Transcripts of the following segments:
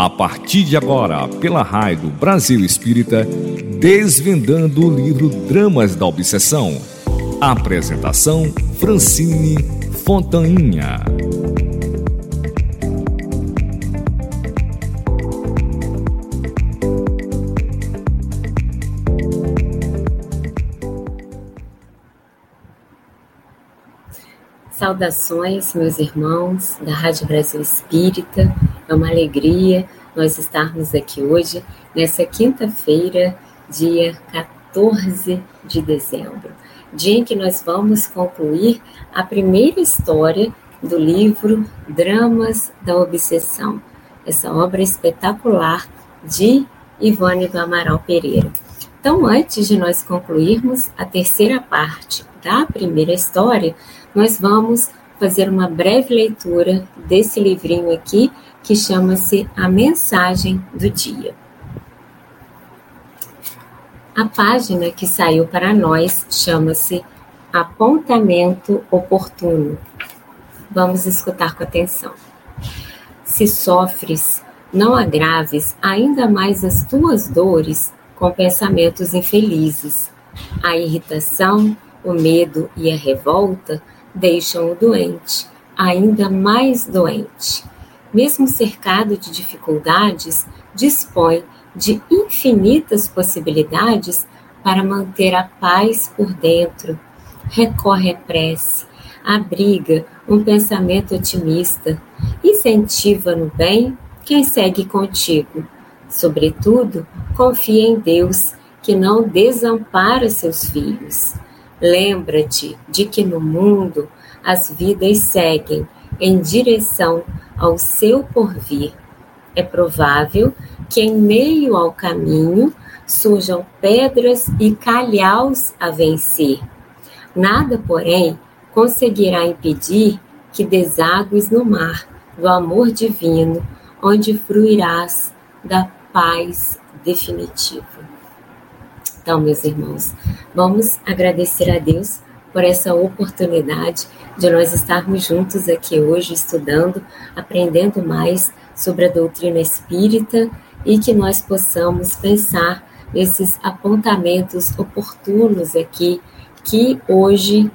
A partir de agora, pela Rádio Brasil Espírita, desvendando o livro Dramas da Obsessão. Apresentação Francine Fontainha. Saudações, meus irmãos da Rádio Brasil Espírita. É uma alegria nós estarmos aqui hoje, nessa quinta-feira, dia 14 de dezembro, dia em que nós vamos concluir a primeira história do livro Dramas da Obsessão, essa obra espetacular de Ivone do Amaral Pereira. Então, antes de nós concluirmos a terceira parte da primeira história, nós vamos fazer uma breve leitura desse livrinho aqui que chama-se A Mensagem do Dia. A página que saiu para nós chama-se Apontamento Oportuno. Vamos escutar com atenção. Se sofres, não agraves ainda mais as tuas dores com pensamentos infelizes. A irritação, o medo e a revolta deixam o doente ainda mais doente. Mesmo cercado de dificuldades, dispõe de infinitas possibilidades para manter a paz por dentro. Recorre à prece, abriga um pensamento otimista, incentiva no bem quem segue contigo. Sobretudo, confia em Deus, que não desampara seus filhos. Lembra-te de que no mundo as vidas seguem em direção ao seu porvir. É provável que em meio ao caminho surjam pedras e calhaus a vencer. Nada, porém, conseguirá impedir que deságues no mar do amor divino, onde fruirás da paz definitiva. Então, meus irmãos, vamos agradecer a Deus por essa oportunidade de nós estarmos juntos aqui hoje estudando, aprendendo mais sobre a doutrina espírita e que nós possamos pensar nesses apontamentos oportunos aqui que hoje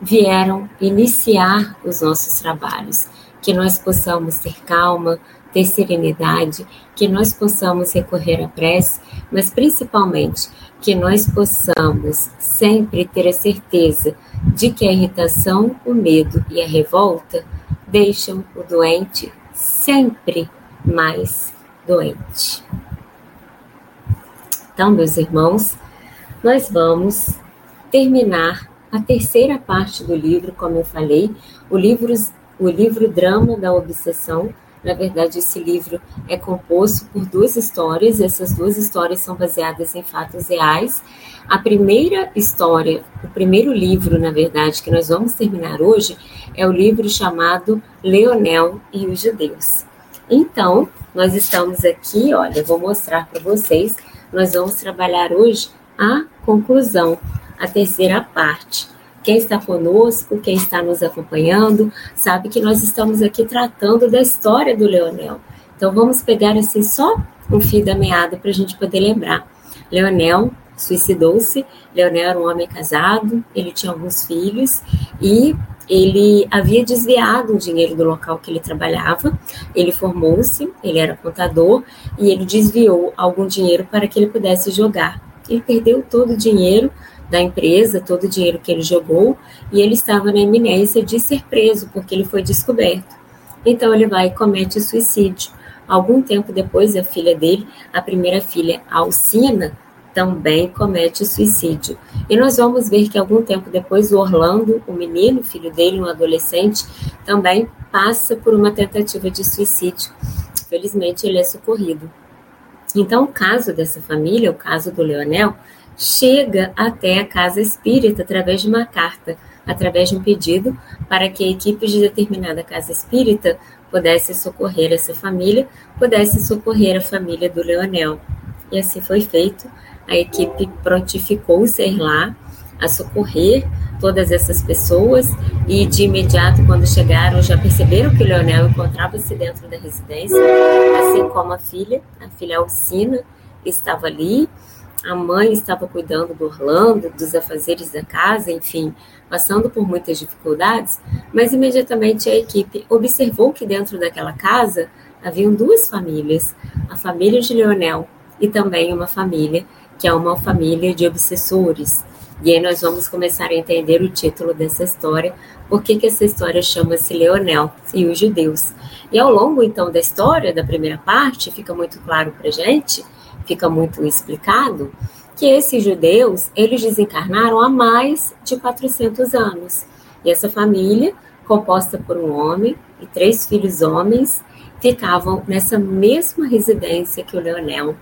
vieram iniciar os nossos trabalhos, que nós possamos ter calma, ter serenidade, que nós possamos recorrer à prece, mas principalmente que nós possamos sempre ter a certeza de que a irritação, o medo e a revolta deixam o doente sempre mais doente. Então, meus irmãos, nós vamos terminar a terceira parte do livro, como eu falei, o livro, o livro Drama da Obsessão, na verdade, esse livro é composto por duas histórias, essas duas histórias são baseadas em fatos reais. A primeira história, o primeiro livro, na verdade, que nós vamos terminar hoje, é o livro chamado Leonel e os Judeus. Então, nós estamos aqui, olha, vou mostrar para vocês, nós vamos trabalhar hoje a conclusão, a terceira parte. Quem está conosco, quem está nos acompanhando, sabe que nós estamos aqui tratando da história do Leonel. Então vamos pegar assim só um fio da meada para a gente poder lembrar. Leonel suicidou-se. Leonel era um homem casado, ele tinha alguns filhos e ele havia desviado o dinheiro do local que ele trabalhava. Ele formou-se, ele era contador e ele desviou algum dinheiro para que ele pudesse jogar. Ele perdeu todo o dinheiro da empresa, todo o dinheiro que ele jogou, e ele estava na iminência de ser preso, porque ele foi descoberto. Então ele vai e comete suicídio. Algum tempo depois, a filha dele, a primeira filha, Alcina, também comete suicídio. E nós vamos ver que algum tempo depois, o Orlando, o menino, filho dele, um adolescente, também passa por uma tentativa de suicídio. Felizmente, ele é socorrido. Então, o caso dessa família, o caso do Leonel, chega até a casa espírita através de uma carta, através de um pedido para que a equipe de determinada casa espírita pudesse socorrer essa família, pudesse socorrer a família do Leonel. E assim foi feito. A equipe prontificou-se a ir lá a socorrer todas essas pessoas e de imediato, quando chegaram, já perceberam que o Leonel encontrava-se dentro da residência, assim como a filha, a filha Alcina, estava ali, a mãe estava cuidando do Orlando, dos afazeres da casa, enfim, passando por muitas dificuldades, mas imediatamente a equipe observou que dentro daquela casa haviam duas famílias, a família de Leonel e também uma família que é uma família de obsessores. E aí nós vamos começar a entender o título dessa história, por que essa história chama-se Leonel e os judeus. E ao longo então da história, da primeira parte, fica muito claro para gente, fica muito explicado, que esses judeus, eles desencarnaram há mais de 400 anos. E essa família, composta por um homem e três filhos homens, ficavam nessa mesma residência que o Leonel.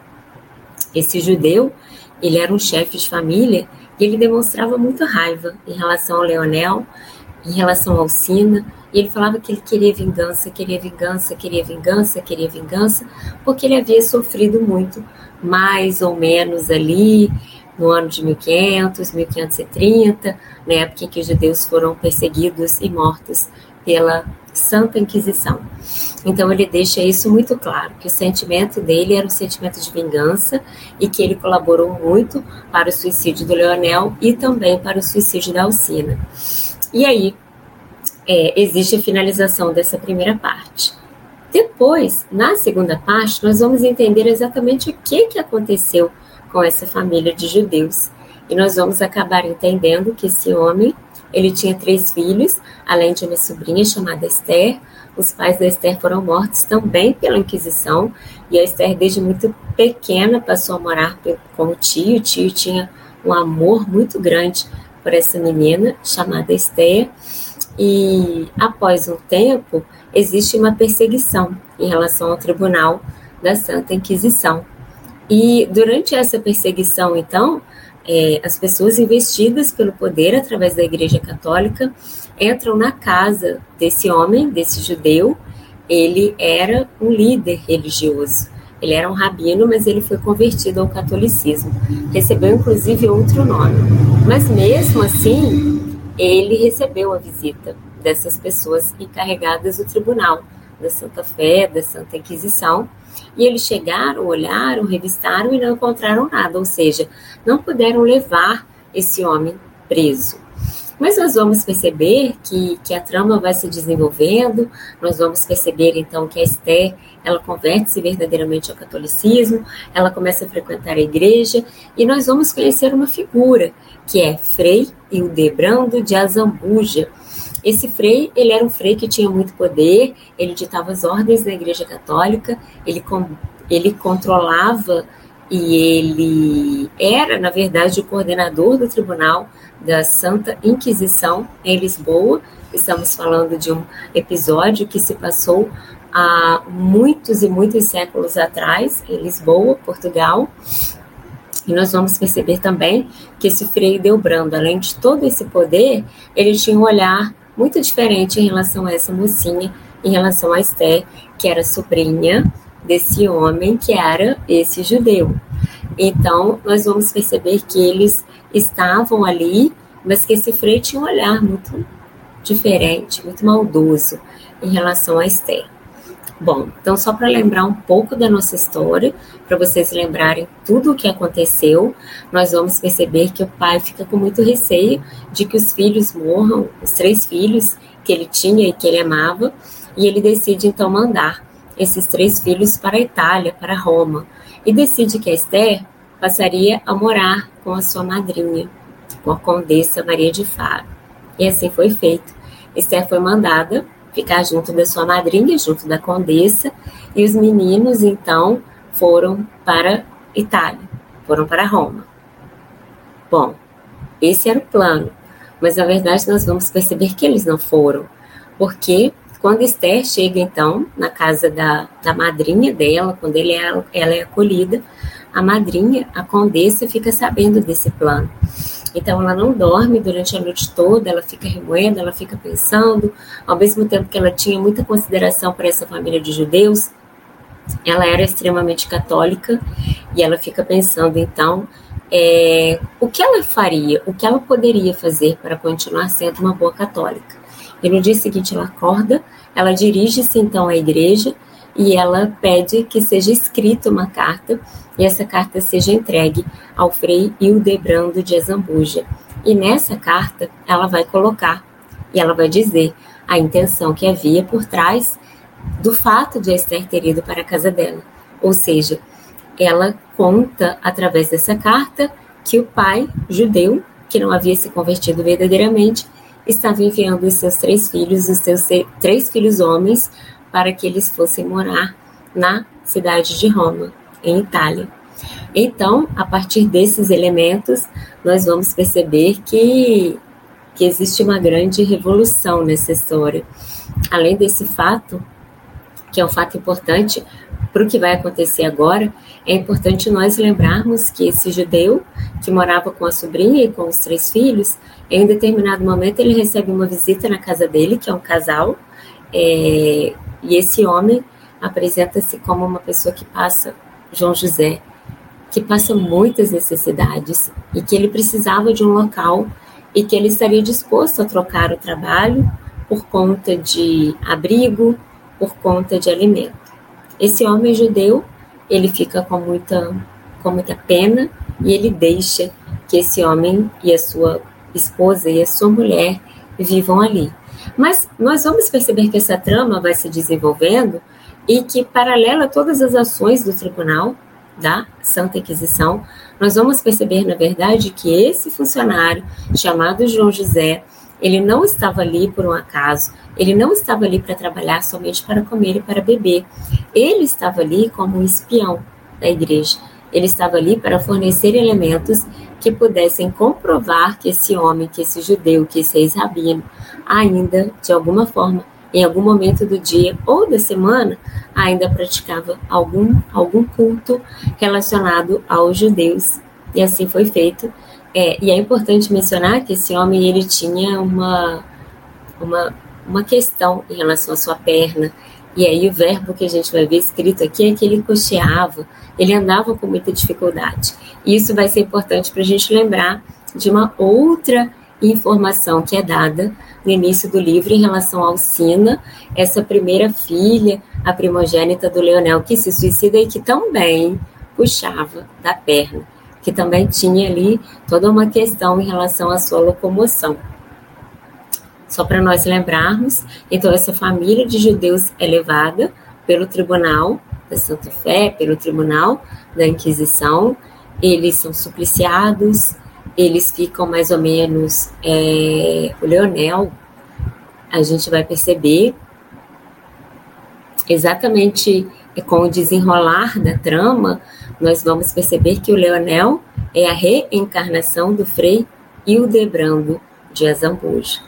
Esse judeu, ele era um chefe de família e ele demonstrava muita raiva em relação ao Leonel, em relação ao Sina, e ele falava que ele queria vingança, queria vingança, queria vingança, queria vingança, porque ele havia sofrido muito, mais ou menos ali no ano de 1500, 1530, na época em que os judeus foram perseguidos e mortos pela Santa Inquisição. Então ele deixa isso muito claro, que o sentimento dele era um sentimento de vingança e que ele colaborou muito para o suicídio do Leonel e também para o suicídio da Alcina. E aí é, existe a finalização dessa primeira parte. Depois, na segunda parte, nós vamos entender exatamente o que, que aconteceu com essa família de judeus. E nós vamos acabar entendendo que esse homem ele tinha três filhos, além de uma sobrinha chamada Esther. Os pais da Esther foram mortos também pela Inquisição, e a Esther, desde muito pequena, passou a morar com o tio. O tio tinha um amor muito grande por essa menina chamada Esther. E após um tempo, existe uma perseguição em relação ao tribunal da Santa Inquisição. E durante essa perseguição, então, é, as pessoas investidas pelo poder através da Igreja Católica entram na casa desse homem, desse judeu. Ele era um líder religioso. Ele era um rabino, mas ele foi convertido ao catolicismo. Recebeu inclusive outro nome. Mas mesmo assim, ele recebeu a visita dessas pessoas encarregadas do tribunal da Santa Fé, da Santa Inquisição, e eles chegaram, olharam, revistaram e não encontraram nada, ou seja, não puderam levar esse homem preso. Mas nós vamos perceber que, que a trama vai se desenvolvendo, nós vamos perceber então que a Esther, ela converte-se verdadeiramente ao catolicismo, ela começa a frequentar a igreja, e nós vamos conhecer uma figura, que é Frei Hildebrando de Azambuja, esse frei, ele era um frei que tinha muito poder, ele ditava as ordens da Igreja Católica, ele, ele controlava e ele era, na verdade, o coordenador do Tribunal da Santa Inquisição em Lisboa. Estamos falando de um episódio que se passou há muitos e muitos séculos atrás, em Lisboa, Portugal. E nós vamos perceber também que esse Frei Delbrando, além de todo esse poder, ele tinha um olhar muito diferente em relação a essa mocinha, em relação a Esther, que era sobrinha desse homem que era esse judeu. Então, nós vamos perceber que eles estavam ali, mas que esse frei tinha um olhar muito diferente, muito maldoso em relação a Esther. Bom, então só para lembrar um pouco da nossa história, para vocês lembrarem tudo o que aconteceu, nós vamos perceber que o pai fica com muito receio de que os filhos morram, os três filhos que ele tinha e que ele amava, e ele decide então mandar esses três filhos para a Itália, para Roma, e decide que a Esther passaria a morar com a sua madrinha, com a condessa Maria de Faro. E assim foi feito. Esther foi mandada ficar junto da sua madrinha, junto da condessa, e os meninos então foram para Itália, foram para Roma. Bom, esse era o plano, mas na verdade nós vamos perceber que eles não foram, porque quando Esther chega então na casa da, da madrinha dela, quando ele é, ela é acolhida, a madrinha, a condessa, fica sabendo desse plano. Então ela não dorme durante a noite toda, ela fica remoendo, ela fica pensando, ao mesmo tempo que ela tinha muita consideração para essa família de judeus, ela era extremamente católica e ela fica pensando então é, o que ela faria, o que ela poderia fazer para continuar sendo uma boa católica. E no dia seguinte ela acorda, ela dirige-se então à igreja e ela pede que seja escrita uma carta e essa carta seja entregue ao Frei Hildebrando de Azambuja. E nessa carta ela vai colocar e ela vai dizer a intenção que havia por trás do fato de Esther ter ido para a casa dela. Ou seja, ela conta através dessa carta que o pai judeu, que não havia se convertido verdadeiramente, estava enviando os seus três filhos, os seus três filhos homens, para que eles fossem morar na cidade de Roma, em Itália. Então, a partir desses elementos, nós vamos perceber que, que existe uma grande revolução nessa história. Além desse fato, que é um fato importante para o que vai acontecer agora, é importante nós lembrarmos que esse judeu que morava com a sobrinha e com os três filhos, em determinado momento ele recebe uma visita na casa dele, que é um casal, é, e esse homem apresenta-se como uma pessoa que passa, João José, que passa muitas necessidades e que ele precisava de um local e que ele estaria disposto a trocar o trabalho por conta de abrigo, por conta de alimento. Esse homem judeu, ele fica com muita, com muita pena e ele deixa que esse homem e a sua esposa e a sua mulher vivam ali. Mas nós vamos perceber que essa trama vai se desenvolvendo e que, paralela a todas as ações do tribunal da Santa Inquisição, nós vamos perceber, na verdade, que esse funcionário, chamado João José, ele não estava ali por um acaso, ele não estava ali para trabalhar somente para comer e para beber. Ele estava ali como um espião da igreja. Ele estava ali para fornecer elementos que pudessem comprovar que esse homem, que esse judeu, que esse ex-rabino, ainda, de alguma forma, em algum momento do dia ou da semana, ainda praticava algum, algum culto relacionado aos judeus. E assim foi feito. É, e é importante mencionar que esse homem ele tinha uma, uma, uma questão em relação à sua perna. E aí o verbo que a gente vai ver escrito aqui é que ele cocheava, ele andava com muita dificuldade. E isso vai ser importante para a gente lembrar de uma outra informação que é dada no início do livro em relação a Alcina, essa primeira filha, a primogênita do Leonel, que se suicida e que também puxava da perna, que também tinha ali toda uma questão em relação à sua locomoção. Só para nós lembrarmos, então essa família de judeus é levada pelo tribunal da Santa Fé, pelo tribunal da Inquisição, eles são supliciados, eles ficam mais ou menos. É, o Leonel, a gente vai perceber exatamente com o desenrolar da trama, nós vamos perceber que o Leonel é a reencarnação do Frei Hildebrando de Azambuja.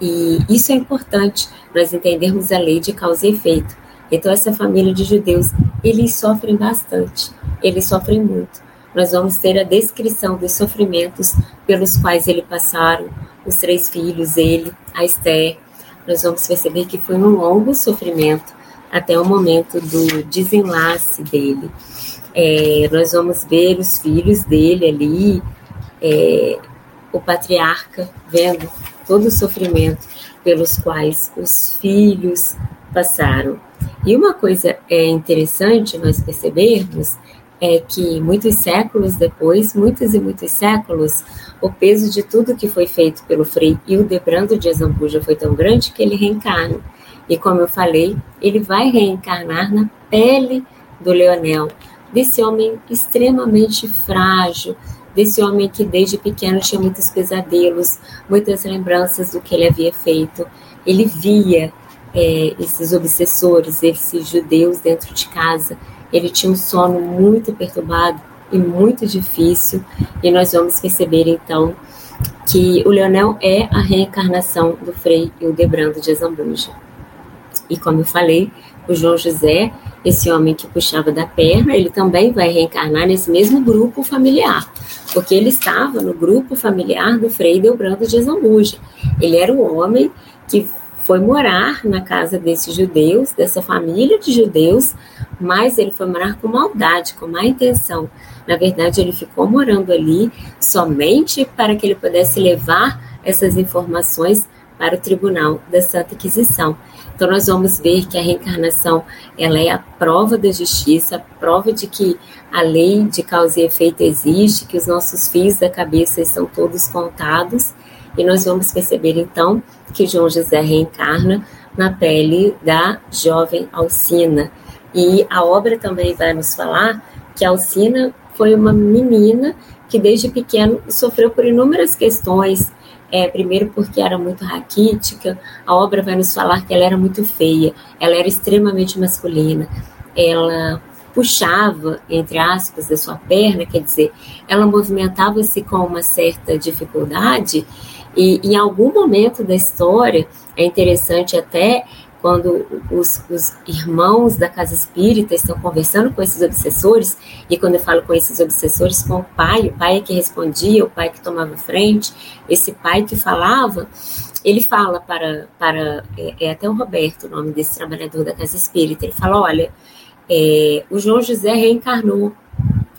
E isso é importante, nós entendermos a lei de causa e efeito. Então, essa família de judeus, eles sofrem bastante, eles sofrem muito nós vamos ter a descrição dos sofrimentos pelos quais ele passaram, os três filhos, ele, a Esther. Nós vamos perceber que foi um longo sofrimento até o momento do desenlace dele. É, nós vamos ver os filhos dele ali, é, o patriarca vendo todo o sofrimento pelos quais os filhos passaram. E uma coisa é interessante nós percebermos é que muitos séculos depois, muitos e muitos séculos, o peso de tudo que foi feito pelo Frei Hildebrando de Azambuja foi tão grande que ele reencarna. E como eu falei, ele vai reencarnar na pele do Leonel, desse homem extremamente frágil, desse homem que desde pequeno tinha muitos pesadelos, muitas lembranças do que ele havia feito. Ele via é, esses obsessores, esses judeus dentro de casa, ele tinha um sono muito perturbado e muito difícil, e nós vamos perceber então que o Leonel é a reencarnação do Frei Hildebrando de Azambuja. E como eu falei, o João José, esse homem que puxava da perna, ele também vai reencarnar nesse mesmo grupo familiar, porque ele estava no grupo familiar do Frei Hildebrando de Azambuja. Ele era o homem que foi morar na casa desses judeus, dessa família de judeus, mas ele foi morar com maldade, com má intenção. Na verdade, ele ficou morando ali somente para que ele pudesse levar essas informações para o tribunal da Santa Inquisição. Então nós vamos ver que a reencarnação ela é a prova da justiça, a prova de que a lei de causa e efeito existe, que os nossos fios da cabeça estão todos contados, e nós vamos perceber então que João José reencarna na pele da jovem Alcina. E a obra também vai nos falar que Alcina foi uma menina que desde pequeno sofreu por inúmeras questões. É, primeiro porque era muito raquítica, a obra vai nos falar que ela era muito feia, ela era extremamente masculina, ela puxava, entre aspas, da sua perna, quer dizer, ela movimentava-se com uma certa dificuldade, e em algum momento da história, é interessante até quando os, os, irmãos da casa espírita estão conversando com esses obsessores, e quando eu falo com esses obsessores, com o pai, o pai é que respondia, o pai que tomava frente, esse pai que falava, ele fala para, para é, é até o Roberto, o nome desse trabalhador da casa espírita, ele fala, olha, é, o João José reencarnou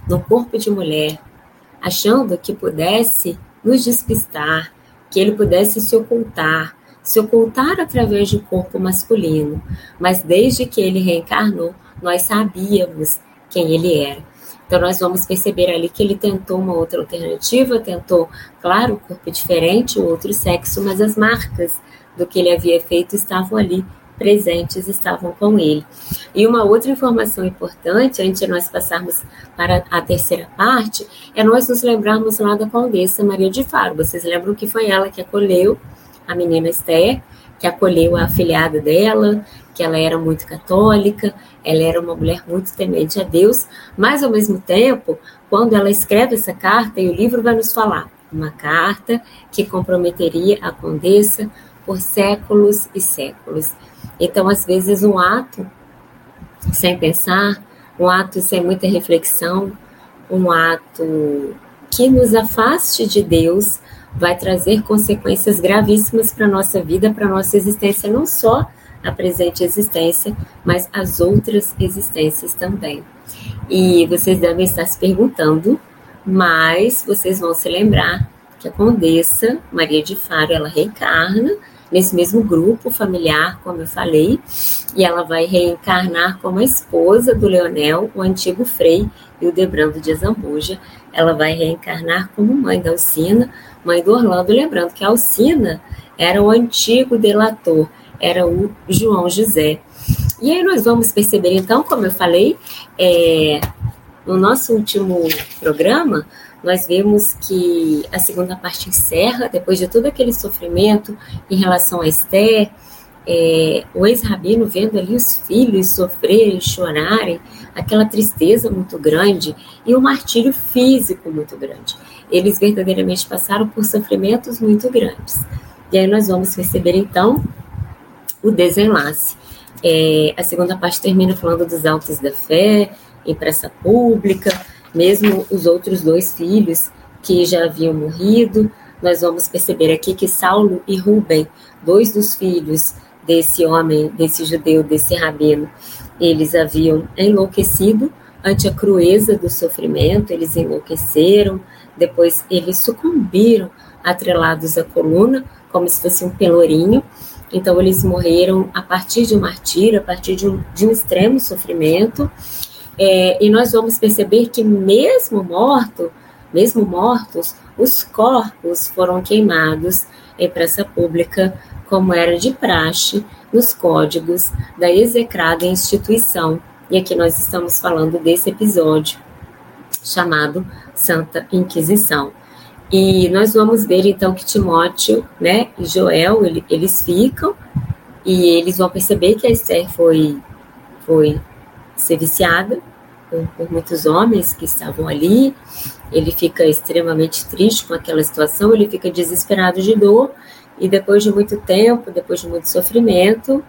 no corpo de mulher, achando que pudesse nos despistar, que ele pudesse se ocultar, se ocultar através do corpo masculino, mas desde que ele reencarnou, nós sabíamos quem ele era. Então, nós vamos perceber ali que ele tentou uma outra alternativa, tentou, claro, um corpo diferente, um outro sexo, mas as marcas do que ele havia feito estavam ali presentes, estavam com ele. E uma outra informação importante, antes de nós passarmos para a terceira parte, é nós nos lembrarmos lá da Condessa Maria de Faro. Vocês lembram que foi ela que acolheu a menina Esther, que acolheu a afilhada dela, que ela era muito católica, ela era uma mulher muito temente a Deus, mas ao mesmo tempo, quando ela escreve essa carta, e o livro vai nos falar, uma carta que comprometeria a condessa por séculos e séculos. Então, às vezes, um ato sem pensar, um ato sem muita reflexão, um ato que nos afaste de Deus, vai trazer consequências gravíssimas para a nossa vida, para a nossa existência, não só a presente existência, mas as outras existências também. E vocês devem estar se perguntando, mas vocês vão se lembrar que a Condessa Maria de Faro, ela reencarna nesse mesmo grupo familiar, como eu falei, e ela vai reencarnar como a esposa do Leonel, o antigo Frei e o Debrando de Azambuja. Ela vai reencarnar como mãe da Alcina, mãe do Orlando, lembrando que a Alcina era o antigo delator, era o João José. E aí nós vamos perceber, então, como eu falei, é, no nosso último programa, nós vemos que a segunda parte encerra, depois de todo aquele sofrimento em relação a Esther, é, o ex-rabino vendo ali os filhos sofrerem, chorarem, aquela tristeza muito grande e o um martírio físico muito grande. Eles verdadeiramente passaram por sofrimentos muito grandes. E aí nós vamos receber então o desenlace. É, a segunda parte termina falando dos autos da fé, em praça pública, mesmo os outros dois filhos que já haviam morrido. Nós vamos perceber aqui que Saulo e Rubem, dois dos filhos desse homem, desse judeu, desse rabino, eles haviam enlouquecido ante a crueza do sofrimento, eles enlouqueceram, depois eles sucumbiram atrelados à coluna, como se fosse um pelourinho. Então, eles morreram a partir de um martírio, a partir de um, de um extremo sofrimento. É, e nós vamos perceber que, mesmo morto, mesmo mortos, os corpos foram queimados em praça pública, como era de praxe nos códigos da execrada instituição. E aqui nós estamos falando desse episódio chamado Santa Inquisição. E nós vamos ver então que Timóteo né, e Joel, ele, eles ficam e eles vão perceber que a Esther foi, foi serviciada por, por muitos homens que estavam ali. Ele fica extremamente triste com aquela situação, ele fica desesperado de dor e depois de muito tempo, depois de muito sofrimento,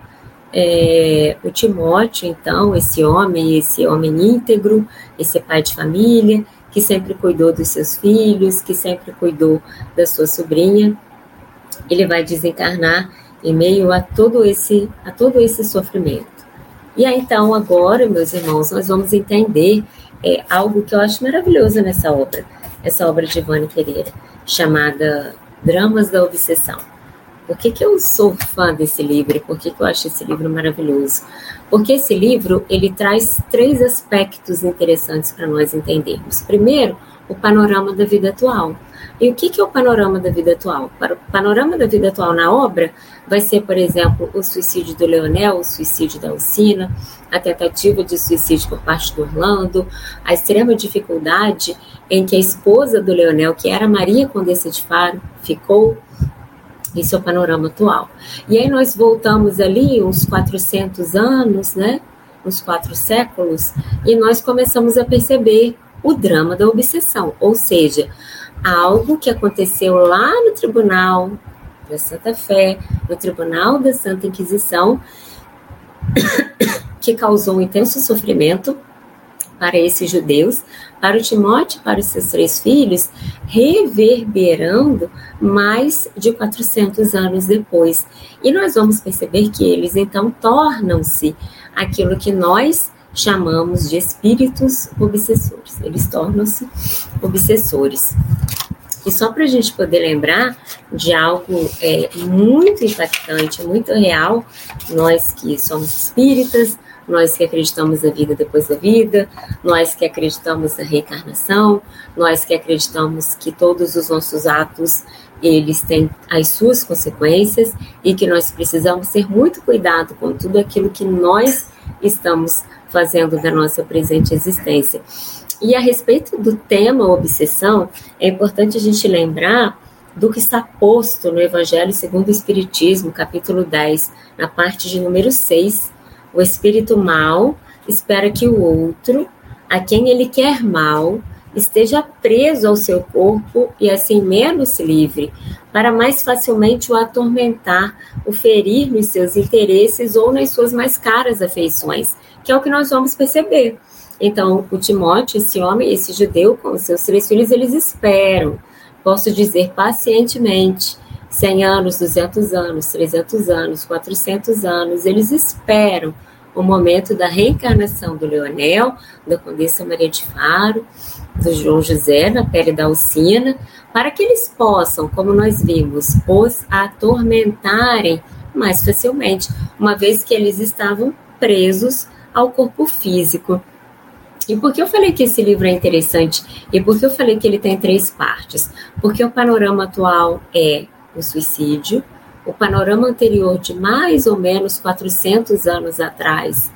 é, o Timóteo, então, esse homem, esse homem íntegro, esse pai de família, que sempre cuidou dos seus filhos, que sempre cuidou da sua sobrinha, ele vai desencarnar em meio a todo esse, a todo esse sofrimento. E aí, então, agora, meus irmãos, nós vamos entender é, algo que eu acho maravilhoso nessa obra, essa obra de Ivone Pereira, chamada Dramas da Obsessão. Por que, que eu sou fã desse livro? Por que, que eu acho esse livro maravilhoso? Porque esse livro ele traz três aspectos interessantes para nós entendermos. Primeiro, o panorama da vida atual. E o que, que é o panorama da vida atual? O panorama da vida atual na obra vai ser, por exemplo, o suicídio do Leonel, o suicídio da Alcina, a tentativa de suicídio por parte do Orlando, a extrema dificuldade em que a esposa do Leonel, que era Maria Condessa de Faro, ficou esse é o panorama atual. E aí nós voltamos ali uns 400 anos, né? Uns quatro séculos, e nós começamos a perceber o drama da obsessão, ou seja, algo que aconteceu lá no tribunal da Santa Fé, no tribunal da Santa Inquisição, que causou um intenso sofrimento para esses judeus, para o Timóteo e para os seus três filhos, reverberando mais de 400 anos depois. E nós vamos perceber que eles então tornam-se aquilo que nós chamamos de espíritos obsessores. Eles tornam-se obsessores. E só para a gente poder lembrar de algo é, muito impactante, muito real, nós que somos espíritas, nós que acreditamos na vida depois da vida, nós que acreditamos na reencarnação, nós que acreditamos que todos os nossos atos eles têm as suas consequências e que nós precisamos ter muito cuidado com tudo aquilo que nós estamos fazendo da nossa presente existência. E a respeito do tema obsessão, é importante a gente lembrar do que está posto no Evangelho segundo o Espiritismo, capítulo 10, na parte de número 6. O espírito mal espera que o outro, a quem ele quer mal, esteja preso ao seu corpo e assim menos livre, para mais facilmente o atormentar, o ferir nos seus interesses ou nas suas mais caras afeições, que é o que nós vamos perceber. Então, o Timóteo, esse homem, esse judeu, com seus três filhos, eles esperam, posso dizer pacientemente, 100 anos, 200 anos, 300 anos, 400 anos, eles esperam o momento da reencarnação do Leonel, da Condessa Maria de Faro, do João José na pele da Alcina, para que eles possam, como nós vimos, os atormentarem mais facilmente, uma vez que eles estavam presos ao corpo físico. E por que eu falei que esse livro é interessante? E por que eu falei que ele tem três partes? Porque o panorama atual é o suicídio, o panorama anterior de mais ou menos 400 anos atrás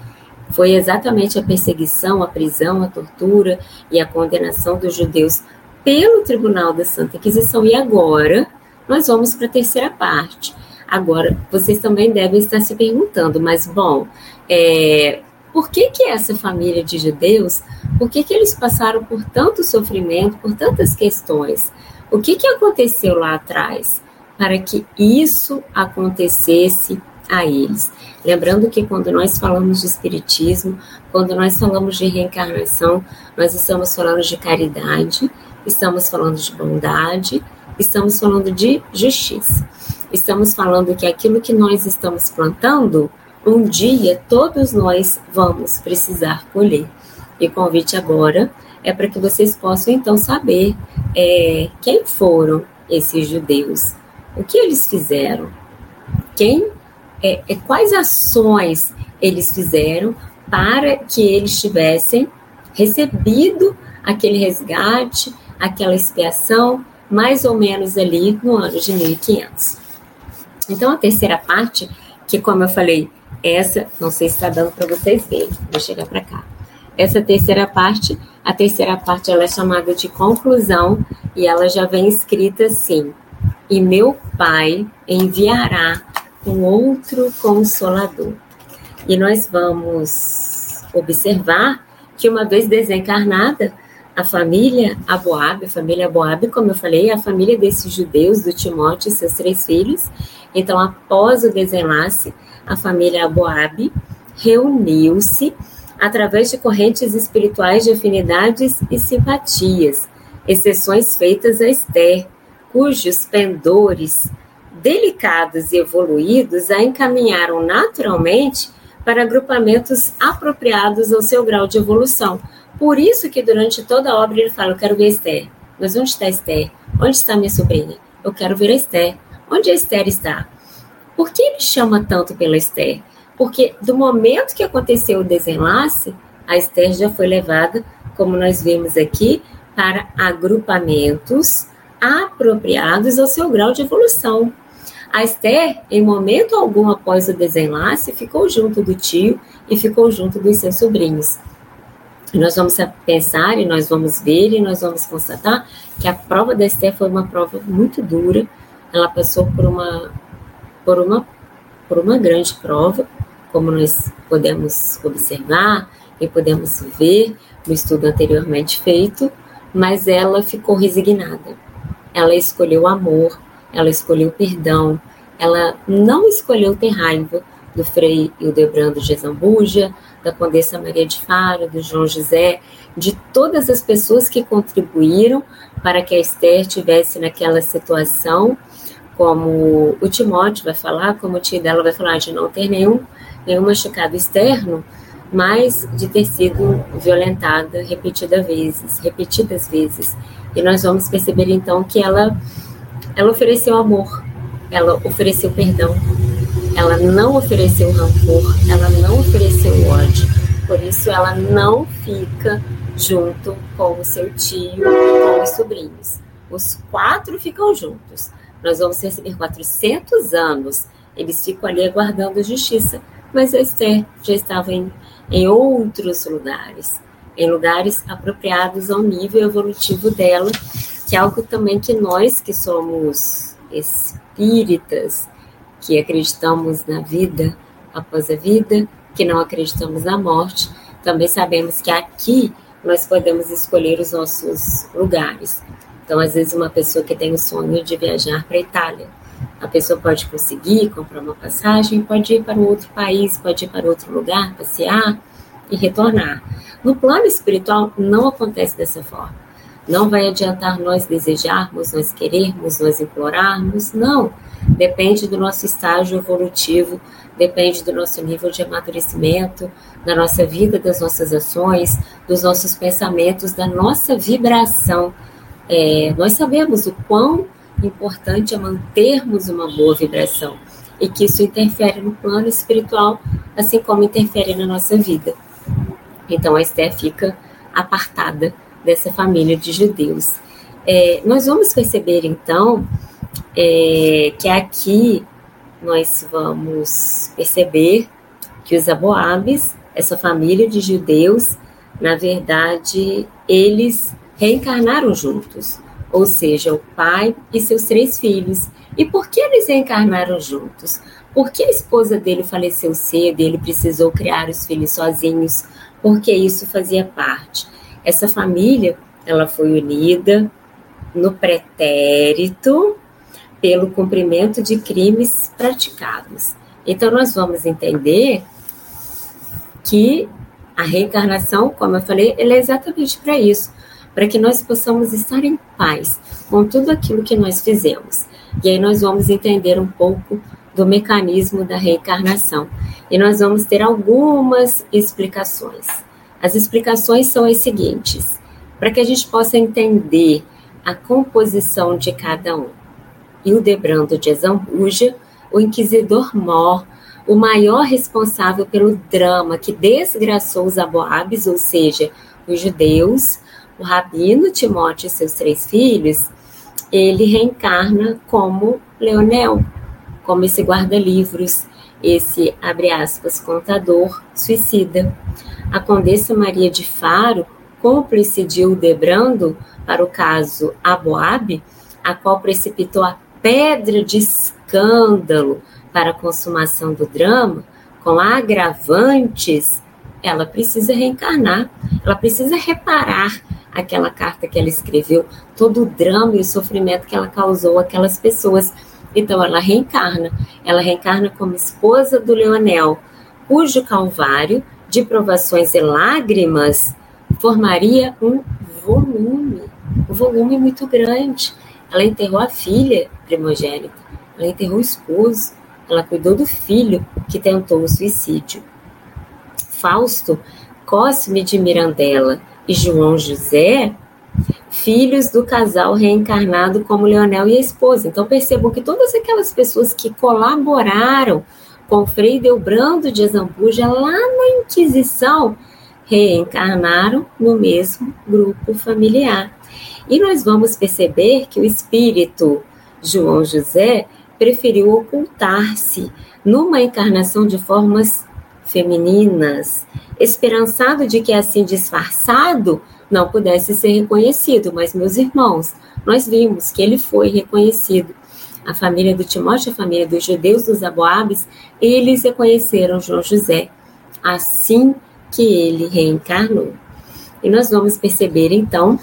foi exatamente a perseguição, a prisão, a tortura e a condenação dos judeus pelo Tribunal da Santa Inquisição. E agora nós vamos para a terceira parte. Agora, vocês também devem estar se perguntando, mas bom, é, por que, que essa família de judeus, por que, que eles passaram por tanto sofrimento, por tantas questões? O que, que aconteceu lá atrás para que isso acontecesse a eles? Lembrando que quando nós falamos de espiritismo, quando nós falamos de reencarnação, nós estamos falando de caridade, estamos falando de bondade, estamos falando de justiça. Estamos falando que aquilo que nós estamos plantando, um dia todos nós vamos precisar colher. E o convite agora é para que vocês possam então saber é, quem foram esses judeus, o que eles fizeram, quem, é, é, quais ações eles fizeram para que eles tivessem recebido aquele resgate, aquela expiação, mais ou menos ali no ano de 1500. Então, a terceira parte, que como eu falei, essa, não sei se está dando para vocês verem, vou chegar para cá. Essa terceira parte, a terceira parte ela é chamada de conclusão e ela já vem escrita assim: E meu Pai enviará um outro consolador. E nós vamos observar que uma vez desencarnada, a família Aboab, a família Aboab, como eu falei, é a família desses judeus, do Timóteo e seus três filhos. Então, após o desenlace, a família Aboab reuniu-se através de correntes espirituais de afinidades e simpatias, exceções feitas a Esther, cujos pendores delicados e evoluídos a encaminharam naturalmente para agrupamentos apropriados ao seu grau de evolução, por isso que durante toda a obra ele fala, eu quero ver Esther. Mas onde está Esther? Onde está minha sobrinha? Eu quero ver a Esther. Onde a Esther está? Por que ele chama tanto pela Esther? Porque do momento que aconteceu o desenlace, a Esther já foi levada, como nós vimos aqui, para agrupamentos apropriados ao seu grau de evolução. A Esther, em momento algum após o desenlace, ficou junto do tio e ficou junto dos seus sobrinhos. Nós vamos pensar e nós vamos ver e nós vamos constatar que a prova da Esther foi uma prova muito dura. Ela passou por uma por uma por uma grande prova, como nós podemos observar e podemos ver no estudo anteriormente feito, mas ela ficou resignada. Ela escolheu amor, ela escolheu perdão, ela não escolheu ter raiva do Frei Hildebrando de Zambuja, da Condessa Maria de Faro, do João José, de todas as pessoas que contribuíram para que a Esther tivesse naquela situação, como o Timóteo vai falar, como o tio dela vai falar, de não ter nenhum, nenhum machucado externo, mas de ter sido violentada repetidas vezes, repetidas vezes. E nós vamos perceber então que ela, ela ofereceu amor, ela ofereceu perdão, ela não ofereceu rancor, ela não ofereceu ódio. Por isso ela não fica junto com o seu tio com os sobrinhos. Os quatro ficam juntos. Nós vamos receber 400 anos. Eles ficam ali aguardando justiça. Mas Esther já estava em, em outros lugares, em lugares apropriados ao nível evolutivo dela, que é algo também que nós que somos espíritas, que acreditamos na vida após a vida, que não acreditamos na morte, também sabemos que aqui nós podemos escolher os nossos lugares. Então, às vezes, uma pessoa que tem o sonho de viajar para a Itália, a pessoa pode conseguir comprar uma passagem, pode ir para um outro país, pode ir para outro lugar, passear e retornar. No plano espiritual, não acontece dessa forma. Não vai adiantar nós desejarmos, nós querermos, nós implorarmos, não. Depende do nosso estágio evolutivo, depende do nosso nível de amadurecimento, da nossa vida, das nossas ações, dos nossos pensamentos, da nossa vibração. É, nós sabemos o quão importante é mantermos uma boa vibração e que isso interfere no plano espiritual, assim como interfere na nossa vida. Então a Esté fica apartada dessa família de judeus. É, nós vamos perceber então é, que aqui nós vamos perceber que os Aboabes, essa família de judeus, na verdade, eles reencarnaram juntos, ou seja, o pai e seus três filhos. E por que eles reencarnaram juntos? Porque a esposa dele faleceu cedo e ele precisou criar os filhos sozinhos, porque isso fazia parte. Essa família, ela foi unida no pretérito pelo cumprimento de crimes praticados. Então, nós vamos entender que a reencarnação, como eu falei, ela é exatamente para isso, para que nós possamos estar em paz com tudo aquilo que nós fizemos. E aí nós vamos entender um pouco do mecanismo da reencarnação. E nós vamos ter algumas explicações. As explicações são as seguintes: para que a gente possa entender a composição de cada um. Hildebrando de Zambuja, o inquisidor Mor, o maior responsável pelo drama que desgraçou os aboabes, ou seja, os judeus, o rabino Timóteo e seus três filhos, ele reencarna como Leonel, como esse guarda-livros, esse, abre aspas, contador suicida. A condessa Maria de Faro, cúmplice de Hildebrando para o caso Aboabe, a qual precipitou a pedra de escândalo para a consumação do drama, com agravantes, ela precisa reencarnar, ela precisa reparar aquela carta que ela escreveu, todo o drama e o sofrimento que ela causou àquelas pessoas. Então ela reencarna, ela reencarna como esposa do Leonel, cujo calvário de provações e lágrimas formaria um volume, um volume muito grande. Ela enterrou a filha primogênita, ela enterrou o esposo, ela cuidou do filho que tentou o suicídio. Fausto, Cosme de Mirandela e João José filhos do casal reencarnado como Leonel e a esposa. Então percebam que todas aquelas pessoas que colaboraram com Frei Delbrando de Azambuja lá na Inquisição reencarnaram no mesmo grupo familiar. E nós vamos perceber que o espírito João José preferiu ocultar-se numa encarnação de formas femininas, esperançado de que assim disfarçado não pudesse ser reconhecido. Mas, meus irmãos, nós vimos que ele foi reconhecido. A família do Timóteo, a família dos judeus dos Aboabes, eles reconheceram João José. Assim que ele reencarnou. E nós vamos perceber então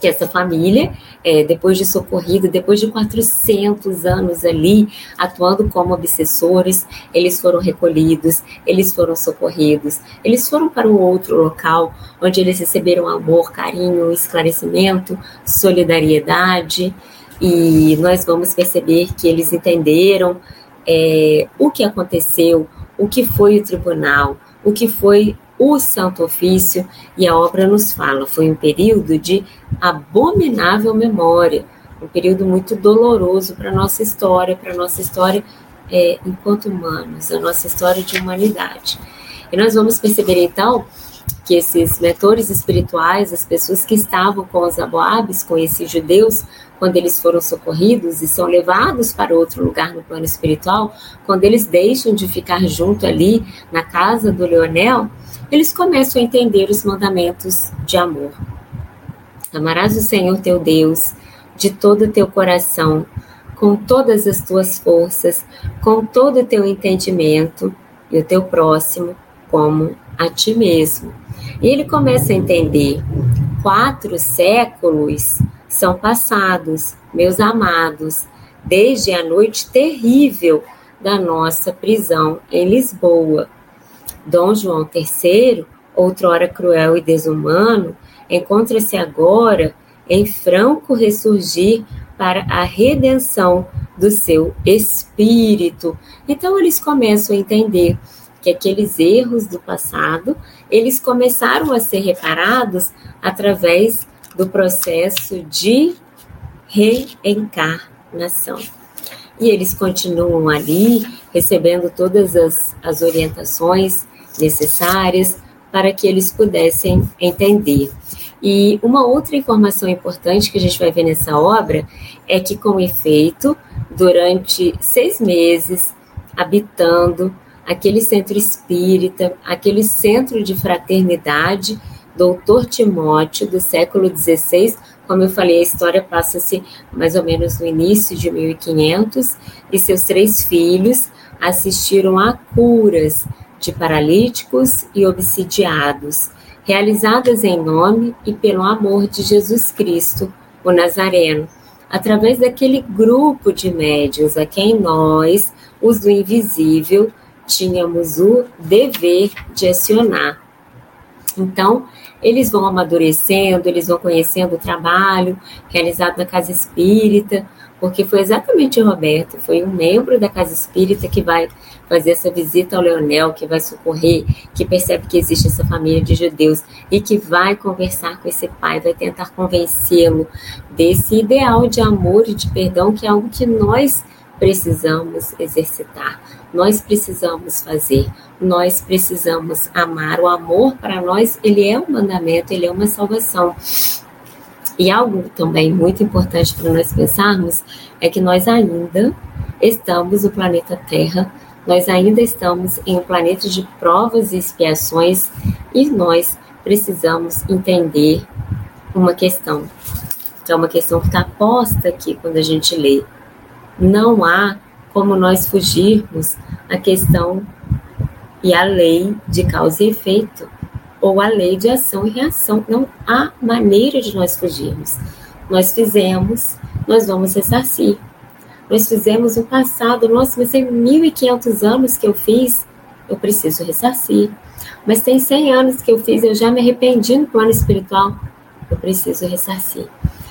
que essa família, é, depois de socorrido, depois de 400 anos ali atuando como obsessores, eles foram recolhidos, eles foram socorridos, eles foram para um outro local onde eles receberam amor, carinho, esclarecimento, solidariedade, e nós vamos perceber que eles entenderam é, o que aconteceu, o que foi o tribunal, o que foi o Santo Ofício, e a obra nos fala, foi um período de abominável memória, um período muito doloroso para a nossa história, para a nossa história é, enquanto humanos, a nossa história de humanidade. E nós vamos perceber então que esses mentores espirituais, as pessoas que estavam com os aboabes, com esses judeus, quando eles foram socorridos e são levados para outro lugar no plano espiritual, quando eles deixam de ficar junto ali na casa do Leonel, eles começam a entender os mandamentos de amor. Amarás o Senhor teu Deus de todo o teu coração, com todas as tuas forças, com todo o teu entendimento, e o teu próximo como a ti mesmo. E ele começa a entender: quatro séculos são passados, meus amados, desde a noite terrível da nossa prisão em Lisboa. Dom João III, outrora cruel e desumano, encontra-se agora em franco ressurgir para a redenção do seu espírito. Então eles começam a entender que aqueles erros do passado, eles começaram a ser reparados através do processo de reencarnação. E eles continuam ali, recebendo todas as, as orientações necessárias para que eles pudessem entender. E uma outra informação importante que a gente vai ver nessa obra é que, com efeito, durante seis meses, habitando aquele centro espírita, aquele centro de fraternidade, doutor Timóteo, do século XVI. Como eu falei, a história passa-se mais ou menos no início de 1500, e seus três filhos assistiram a curas de paralíticos e obsidiados, realizadas em nome e pelo amor de Jesus Cristo, o Nazareno, através daquele grupo de médios a quem nós, os do invisível, tínhamos o dever de acionar. Então, eles vão amadurecendo, eles vão conhecendo o trabalho realizado na casa espírita, porque foi exatamente o Roberto, foi um membro da casa espírita que vai fazer essa visita ao Leonel, que vai socorrer, que percebe que existe essa família de judeus e que vai conversar com esse pai, vai tentar convencê-lo desse ideal de amor e de perdão, que é algo que nós precisamos exercitar, nós precisamos fazer, nós precisamos amar. O amor para nós, ele é um mandamento, ele é uma salvação. E algo também muito importante para nós pensarmos é que nós ainda estamos no planeta Terra, nós ainda estamos em um planeta de provas e expiações e nós precisamos entender uma questão, que é uma questão que está posta aqui quando a gente lê não há como nós fugirmos a questão e a lei de causa e efeito, ou a lei de ação e reação. Não há maneira de nós fugirmos. Nós fizemos, nós vamos ressarcir. Nós fizemos um passado, nossa, mas tem 1.500 anos que eu fiz, eu preciso ressarcir. Mas tem 100 anos que eu fiz, eu já me arrependi no plano espiritual, eu preciso ressarcir.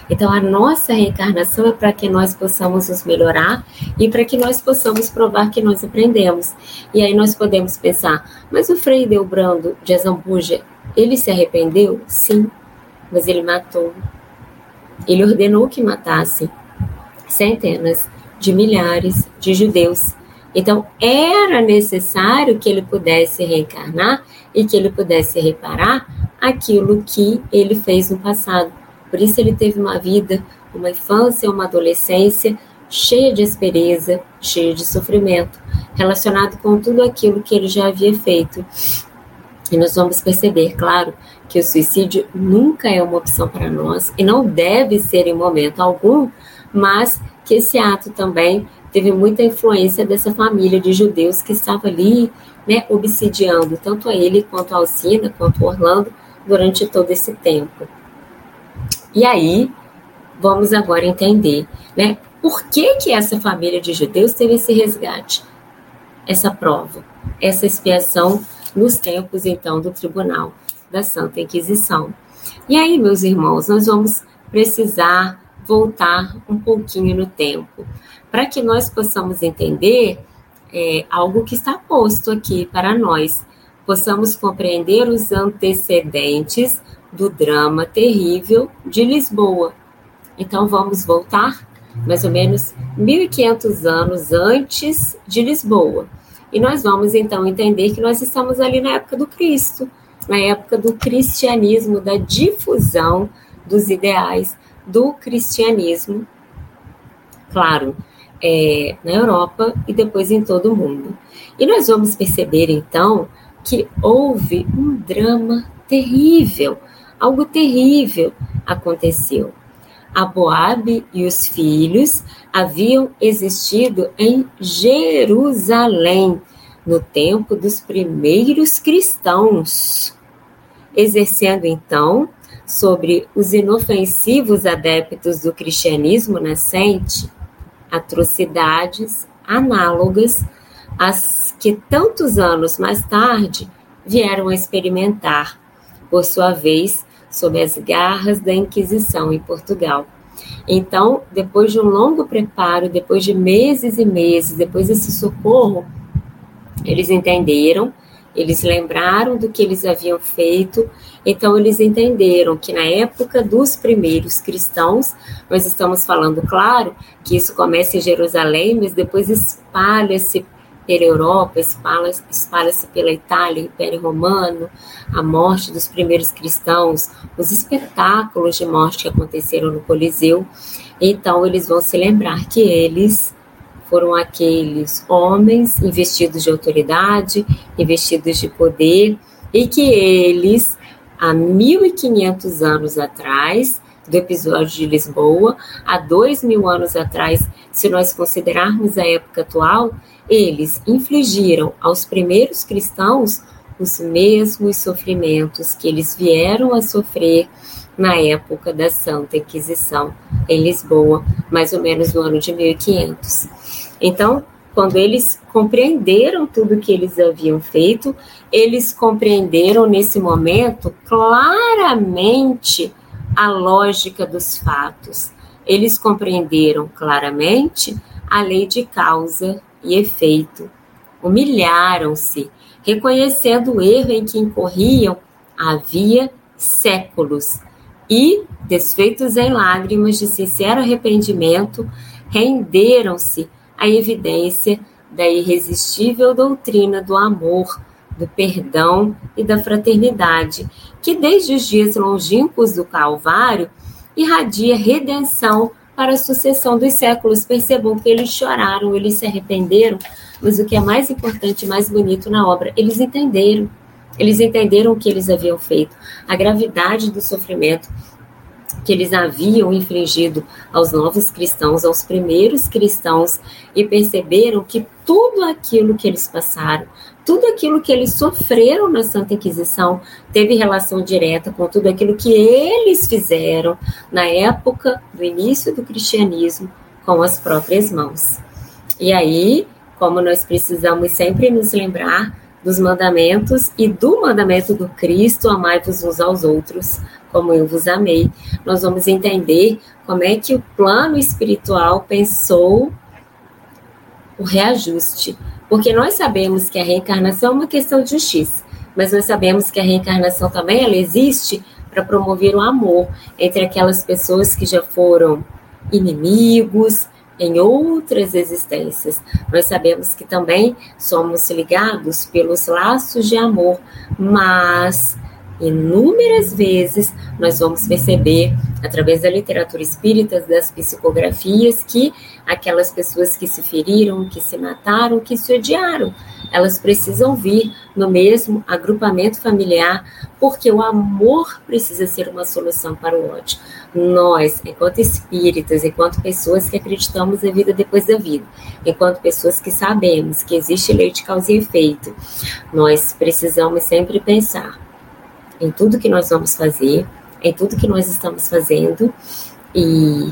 Então, a nossa reencarnação é para que nós possamos nos melhorar e para que nós possamos provar que nós aprendemos. E aí nós podemos pensar, mas o Frei Delbrando de Azambuja, ele se arrependeu? Sim, mas ele matou ele ordenou que matassem centenas de milhares de judeus. Então, era necessário que ele pudesse reencarnar e que ele pudesse reparar aquilo que ele fez no passado. Por isso, ele teve uma vida, uma infância, uma adolescência cheia de aspereza, cheia de sofrimento, relacionado com tudo aquilo que ele já havia feito. E nós vamos perceber, claro, que o suicídio nunca é uma opção para nós e não deve ser em momento algum, mas que esse ato também teve muita influência dessa família de judeus que estava ali, né, obsidiando tanto a ele quanto a Alcina, quanto Orlando durante todo esse tempo. E aí, vamos agora entender, né, por que que essa família de judeus teve esse resgate, essa prova, essa expiação nos tempos então do tribunal da Santa Inquisição. E aí, meus irmãos, nós vamos precisar voltar um pouquinho no tempo, para que nós possamos entender é, algo que está posto aqui para nós, possamos compreender os antecedentes do drama terrível de Lisboa. Então vamos voltar mais ou menos 1500 anos antes de Lisboa. E nós vamos então entender que nós estamos ali na época do Cristo, na época do cristianismo, da difusão dos ideais do cristianismo, claro, é, na Europa e depois em todo o mundo. E nós vamos perceber então que houve um drama terrível, algo terrível aconteceu. A Boabe e os filhos haviam existido em Jerusalém no tempo dos primeiros cristãos, exercendo então sobre os inofensivos adeptos do cristianismo nascente atrocidades análogas às que tantos anos mais tarde vieram a experimentar, por sua vez, sob as garras da Inquisição em Portugal. Então, depois de um longo preparo, depois de meses e meses, depois desse socorro, eles entenderam eles lembraram do que eles haviam feito, então eles entenderam que na época dos primeiros cristãos, nós estamos falando, claro, que isso começa em Jerusalém, mas depois espalha-se pela Europa, espalha-se espalha pela Itália, Império Romano, a morte dos primeiros cristãos, os espetáculos de morte que aconteceram no Coliseu. Então, eles vão se lembrar que eles foram aqueles homens investidos de autoridade, investidos de poder, e que eles, há 1500 anos atrás, do episódio de Lisboa, há dois mil anos atrás, se nós considerarmos a época atual, eles infligiram aos primeiros cristãos os mesmos sofrimentos que eles vieram a sofrer na época da Santa Inquisição em Lisboa, mais ou menos no ano de 1500. Então, quando eles compreenderam tudo que eles haviam feito, eles compreenderam nesse momento claramente a lógica dos fatos. Eles compreenderam claramente a lei de causa e efeito. Humilharam-se, reconhecendo o erro em que incorriam havia séculos e, desfeitos em lágrimas de sincero arrependimento, renderam-se à evidência da irresistível doutrina do amor, do perdão e da fraternidade, que desde os dias longínquos do Calvário irradia redenção para a sucessão dos séculos. Percebam que eles choraram, eles se arrependeram, mas o que é mais importante mais bonito na obra, eles entenderam. Eles entenderam o que eles haviam feito, a gravidade do sofrimento que eles haviam infligido aos novos cristãos, aos primeiros cristãos, e perceberam que tudo aquilo que eles passaram, tudo aquilo que eles sofreram na Santa Inquisição, teve relação direta com tudo aquilo que eles fizeram na época do início do cristianismo com as próprias mãos. E aí, como nós precisamos sempre nos lembrar dos mandamentos e do mandamento do Cristo, amai-vos uns aos outros, como eu vos amei. Nós vamos entender como é que o plano espiritual pensou o reajuste, porque nós sabemos que a reencarnação é uma questão de justiça, mas nós sabemos que a reencarnação também ela existe para promover o amor entre aquelas pessoas que já foram inimigos em outras existências. Nós sabemos que também somos ligados pelos laços de amor, mas inúmeras vezes nós vamos perceber, através da literatura espírita, das psicografias, que aquelas pessoas que se feriram, que se mataram, que se odiaram, elas precisam vir no mesmo agrupamento familiar, porque o amor precisa ser uma solução para o ódio. Nós, enquanto espíritas, enquanto pessoas que acreditamos na vida depois da vida, enquanto pessoas que sabemos que existe lei de causa e efeito, nós precisamos sempre pensar em tudo que nós vamos fazer, em tudo que nós estamos fazendo. E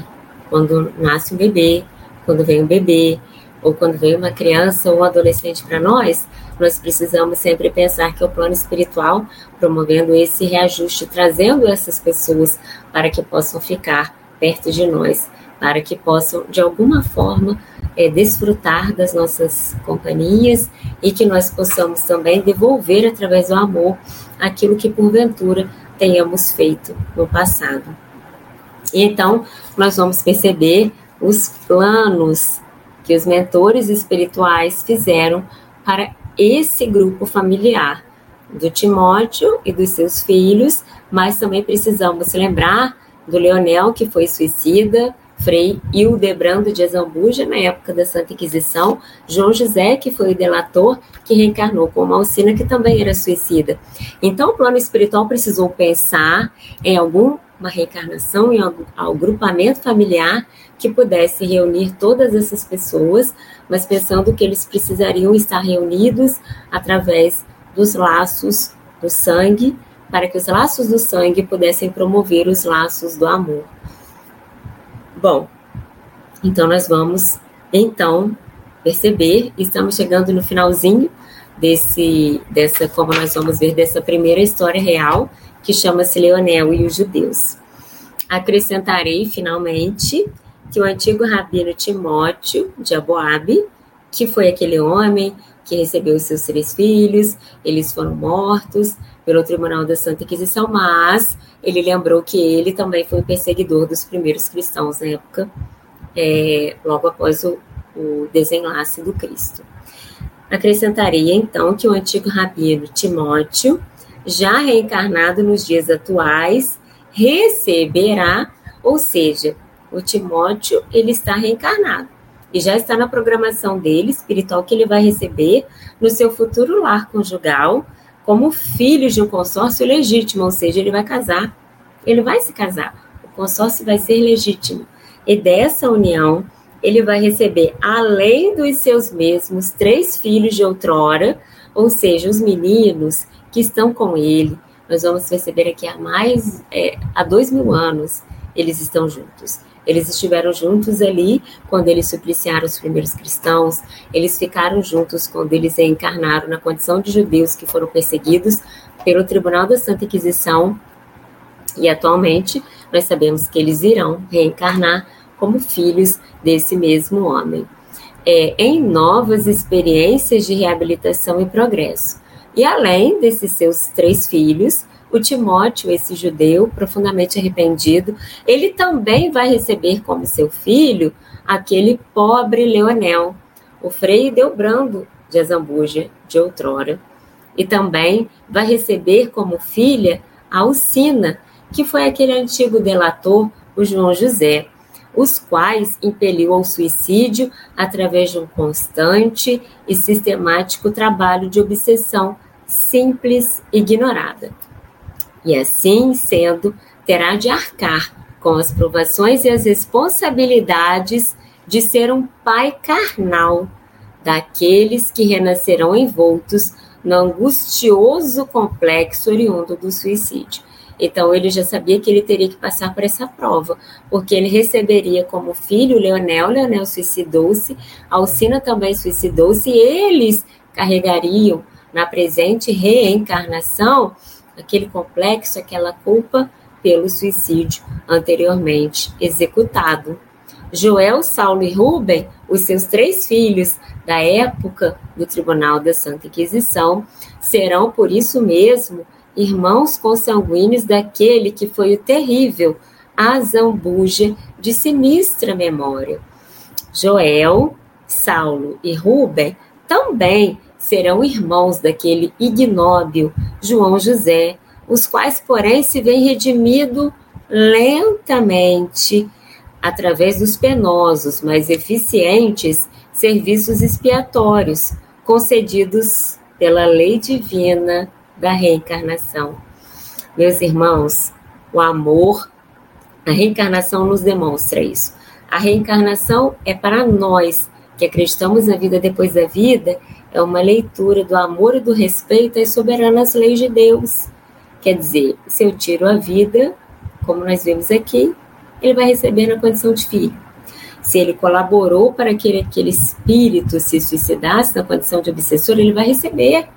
quando nasce um bebê, quando vem um bebê, ou quando vem uma criança ou um adolescente para nós, nós precisamos sempre pensar que o plano espiritual, promovendo esse reajuste, trazendo essas pessoas para que possam ficar perto de nós, para que possam, de alguma forma, é, desfrutar das nossas companhias e que nós possamos também devolver através do amor aquilo que porventura tenhamos feito no passado. E então, nós vamos perceber os planos que os mentores espirituais fizeram para esse grupo familiar do Timóteo e dos seus filhos, mas também precisamos lembrar do Leonel, que foi suicida, Frei Hildebrando de Azambuja, na época da Santa Inquisição, João José, que foi o delator, que reencarnou com uma Alcina, que também era suicida. Então, o plano espiritual precisou pensar em alguma reencarnação, em algum agrupamento familiar que pudesse reunir todas essas pessoas, mas pensando que eles precisariam estar reunidos através dos laços do sangue, para que os laços do sangue pudessem promover os laços do amor. Bom, então nós vamos então perceber, estamos chegando no finalzinho desse dessa como nós vamos ver dessa primeira história real que chama-se Leonel e os judeus. Acrescentarei finalmente que o antigo rabino Timóteo de Aboabe, que foi aquele homem que recebeu seus três filhos, eles foram mortos pelo Tribunal da Santa Inquisição, mas ele lembrou que ele também foi perseguidor dos primeiros cristãos na época, é, logo após o, o desenlace do Cristo. Acrescentaria então que o antigo rabino Timóteo, já reencarnado nos dias atuais, receberá, ou seja, o Timóteo ele está reencarnado e já está na programação dele espiritual que ele vai receber no seu futuro lar conjugal como filho de um consórcio legítimo, ou seja, ele vai casar, ele vai se casar, o consórcio vai ser legítimo. E dessa união, ele vai receber, além dos seus mesmos, três filhos de outrora, ou seja, os meninos que estão com ele. Nós vamos perceber aqui há mais, é, há dois mil anos, eles estão juntos. Eles estiveram juntos ali quando eles supliciaram os primeiros cristãos, eles ficaram juntos quando eles encarnaram na condição de judeus que foram perseguidos pelo Tribunal da Santa Inquisição. E atualmente nós sabemos que eles irão reencarnar como filhos desse mesmo homem, é, em novas experiências de reabilitação e progresso. E além desses seus três filhos, o Timóteo, esse judeu profundamente arrependido, ele também vai receber como seu filho aquele pobre Leonel, o frei Delbrando de Azambuja de outrora, e também vai receber como filha a Alcina, que foi aquele antigo delator, o João José, os quais impeliu ao suicídio através de um constante e sistemático trabalho de obsessão simples e ignorada e assim sendo, terá de arcar com as provações e as responsabilidades de ser um pai carnal daqueles que renascerão envoltos no angustioso complexo oriundo do suicídio. Então ele já sabia que ele teria que passar por essa prova, porque ele receberia como filho Leonel, Leonel suicidou-se, Alcina também suicidou-se, eles carregariam na presente reencarnação aquele complexo, aquela culpa pelo suicídio anteriormente executado. Joel, Saulo e Rubem, os seus três filhos da época do Tribunal da Santa Inquisição, serão por isso mesmo irmãos consanguíneos daquele que foi o terrível Azambuja de sinistra memória. Joel, Saulo e Ruben também serão irmãos daquele ignóbil João José, os quais, porém, se vêem redimido lentamente através dos penosos, mas eficientes serviços expiatórios concedidos pela lei divina da reencarnação. Meus irmãos, o amor, a reencarnação nos demonstra isso. A reencarnação é para nós que acreditamos na vida depois da vida, é uma leitura do amor e do respeito às soberanas leis de Deus. Quer dizer, se eu tiro a vida, como nós vemos aqui, ele vai receber na condição de filho. Se ele colaborou para que aquele espírito se suicidasse na condição de obsessor, ele vai receber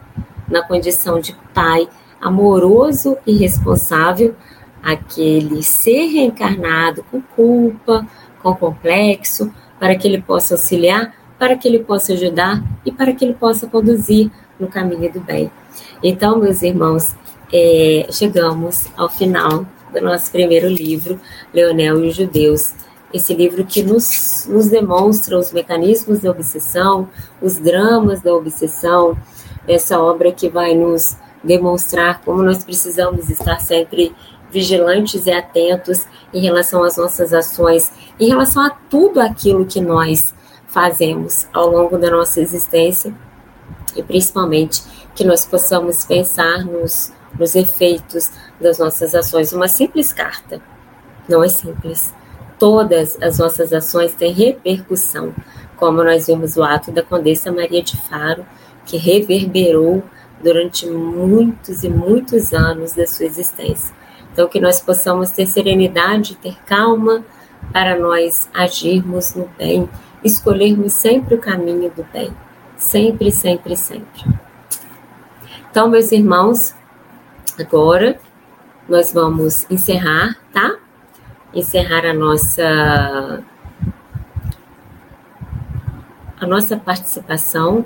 na condição de pai amoroso e responsável aquele ser reencarnado com culpa, com complexo, para que ele possa auxiliar, para que ele possa ajudar e para que ele possa conduzir no caminho do bem. Então, meus irmãos, é, chegamos ao final do nosso primeiro livro, Leonel e os Judeus. Esse livro que nos, nos demonstra os mecanismos da obsessão, os dramas da obsessão, essa obra que vai nos demonstrar como nós precisamos estar sempre vigilantes e atentos em relação às nossas ações, em relação a tudo aquilo que nós fazemos ao longo da nossa existência e principalmente que nós possamos pensar nos, nos efeitos das nossas ações. Uma simples carta não é simples. Todas as nossas ações têm repercussão, como nós vimos o ato da Condessa Maria de Faro, que reverberou durante muitos e muitos anos da sua existência. Então, que nós possamos ter serenidade, ter calma para nós agirmos no bem, escolhermos sempre o caminho do bem. Sempre, sempre, sempre. Então, meus irmãos, agora nós vamos encerrar, tá? Encerrar a nossa a nossa participação,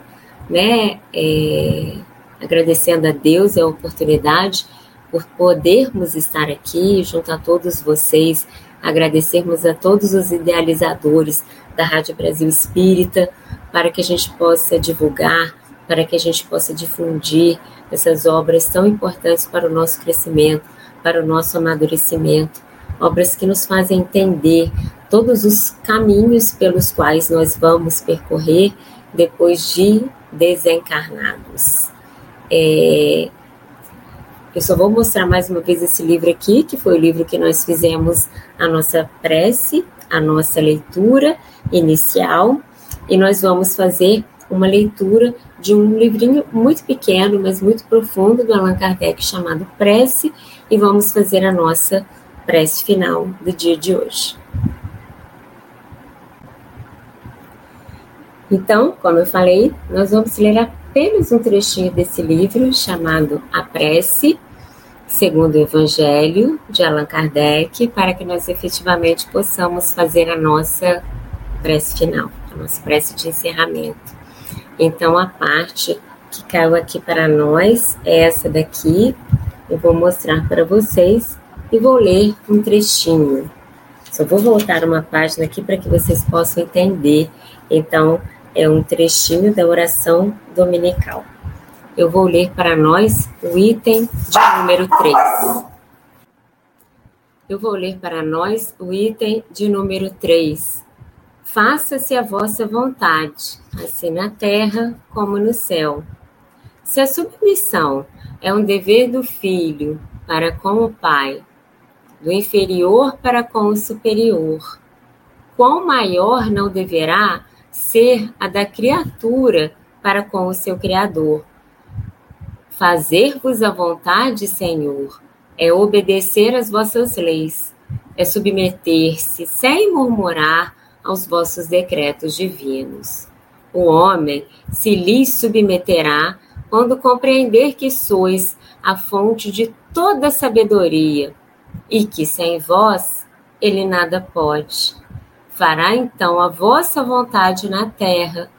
né? É, agradecendo a Deus a oportunidade por podermos estar aqui junto a todos vocês, agradecermos a todos os idealizadores da Rádio Brasil Espírita, para que a gente possa divulgar, para que a gente possa difundir essas obras tão importantes para o nosso crescimento, para o nosso amadurecimento, obras que nos fazem entender todos os caminhos pelos quais nós vamos percorrer depois de desencarnados. É, eu só vou mostrar mais uma vez esse livro aqui, que foi o livro que nós fizemos a nossa prece, a nossa leitura inicial, e nós vamos fazer uma leitura de um livrinho muito pequeno, mas muito profundo do Allan Kardec chamado Prece, e vamos fazer a nossa prece final do dia de hoje. Então, como eu falei, nós vamos ler apenas um trechinho desse livro chamado A Prece, segundo o Evangelho de Allan Kardec, para que nós efetivamente possamos fazer a nossa prece final, a nossa prece de encerramento. Então, a parte que caiu aqui para nós é essa daqui. Eu vou mostrar para vocês e vou ler um trechinho. Só vou voltar uma página aqui para que vocês possam entender. Então, é um trechinho da oração dominical. Eu vou ler para nós o item de número 3. Eu vou ler para nós o item de número 3. Faça-se a vossa vontade, assim na terra como no céu. Se a submissão é um dever do filho para com o pai, do inferior para com o superior, quão maior não deverá ser a da criatura para com o seu Criador. Fazer-vos a vontade, Senhor, é obedecer às vossas leis, é submeter-se sem murmurar aos vossos decretos divinos. O homem se lhes submeterá quando compreender que sois a fonte de toda sabedoria e que sem vós ele nada pode fará então a vossa vontade na terra,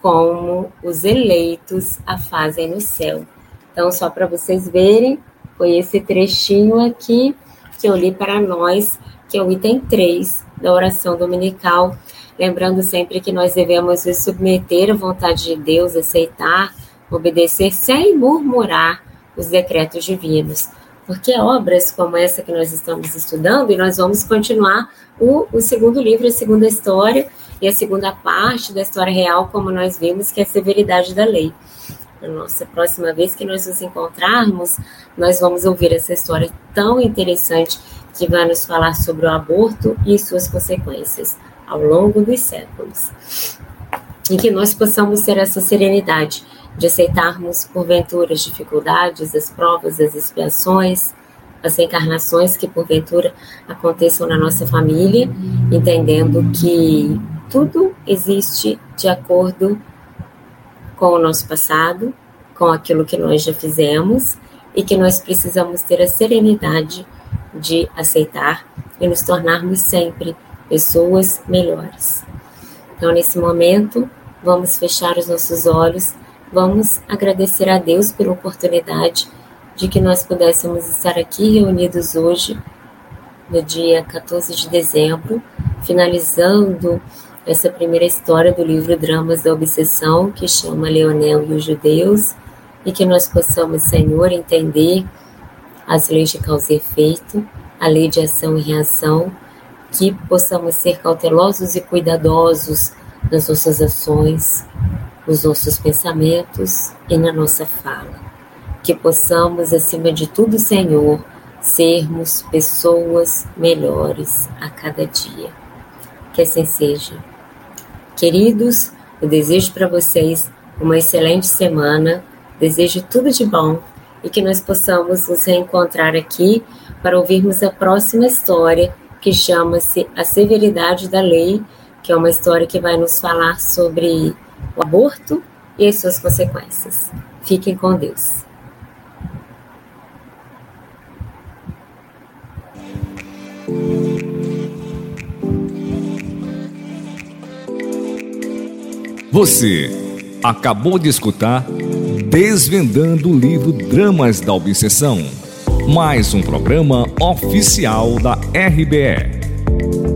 como os eleitos a fazem no céu. Então, só para vocês verem foi esse trechinho aqui que eu li para nós, que é o item 3 da oração dominical. Lembrando sempre que nós devemos nos submeter à vontade de Deus, aceitar, obedecer sem murmurar os decretos divinos. Porque obras como essa que nós estamos estudando, e nós vamos continuar o, o segundo livro, a segunda história, e a segunda parte da história real, como nós vimos, que é a severidade da lei. Na nossa próxima vez que nós nos encontrarmos, nós vamos ouvir essa história tão interessante que vai nos falar sobre o aborto e suas consequências ao longo dos séculos. E que nós possamos ter essa serenidade de aceitarmos, porventura, as dificuldades, as provas, as expiações, as encarnações que porventura aconteçam na nossa família, entendendo que tudo existe de acordo com o nosso passado, com aquilo que nós já fizemos e que nós precisamos ter a serenidade de aceitar e nos tornarmos sempre pessoas melhores. Então, nesse momento, vamos fechar os nossos olhos, vamos agradecer a Deus pela oportunidade de que nós pudéssemos estar aqui reunidos hoje, no dia 14 de dezembro, finalizando essa primeira história do livro Dramas da Obsessão, que chama Leonel e os Judeus, e que nós possamos, Senhor, entender as leis de causa e efeito, a lei de ação e reação, que possamos ser cautelosos e cuidadosos nas nossas ações, nos nossos pensamentos e na nossa fala. Que possamos, acima de tudo, Senhor, sermos pessoas melhores a cada dia. Que assim seja. Queridos, eu desejo para vocês uma excelente semana, desejo tudo de bom e que nós possamos nos reencontrar aqui para ouvirmos a próxima história que chama-se A Severidade da Lei, que é uma história que vai nos falar sobre o aborto e as suas consequências. Fiquem com Deus. Você acabou de escutar Desvendando o livro Dramas da Obsessão, mais um programa oficial da RBE.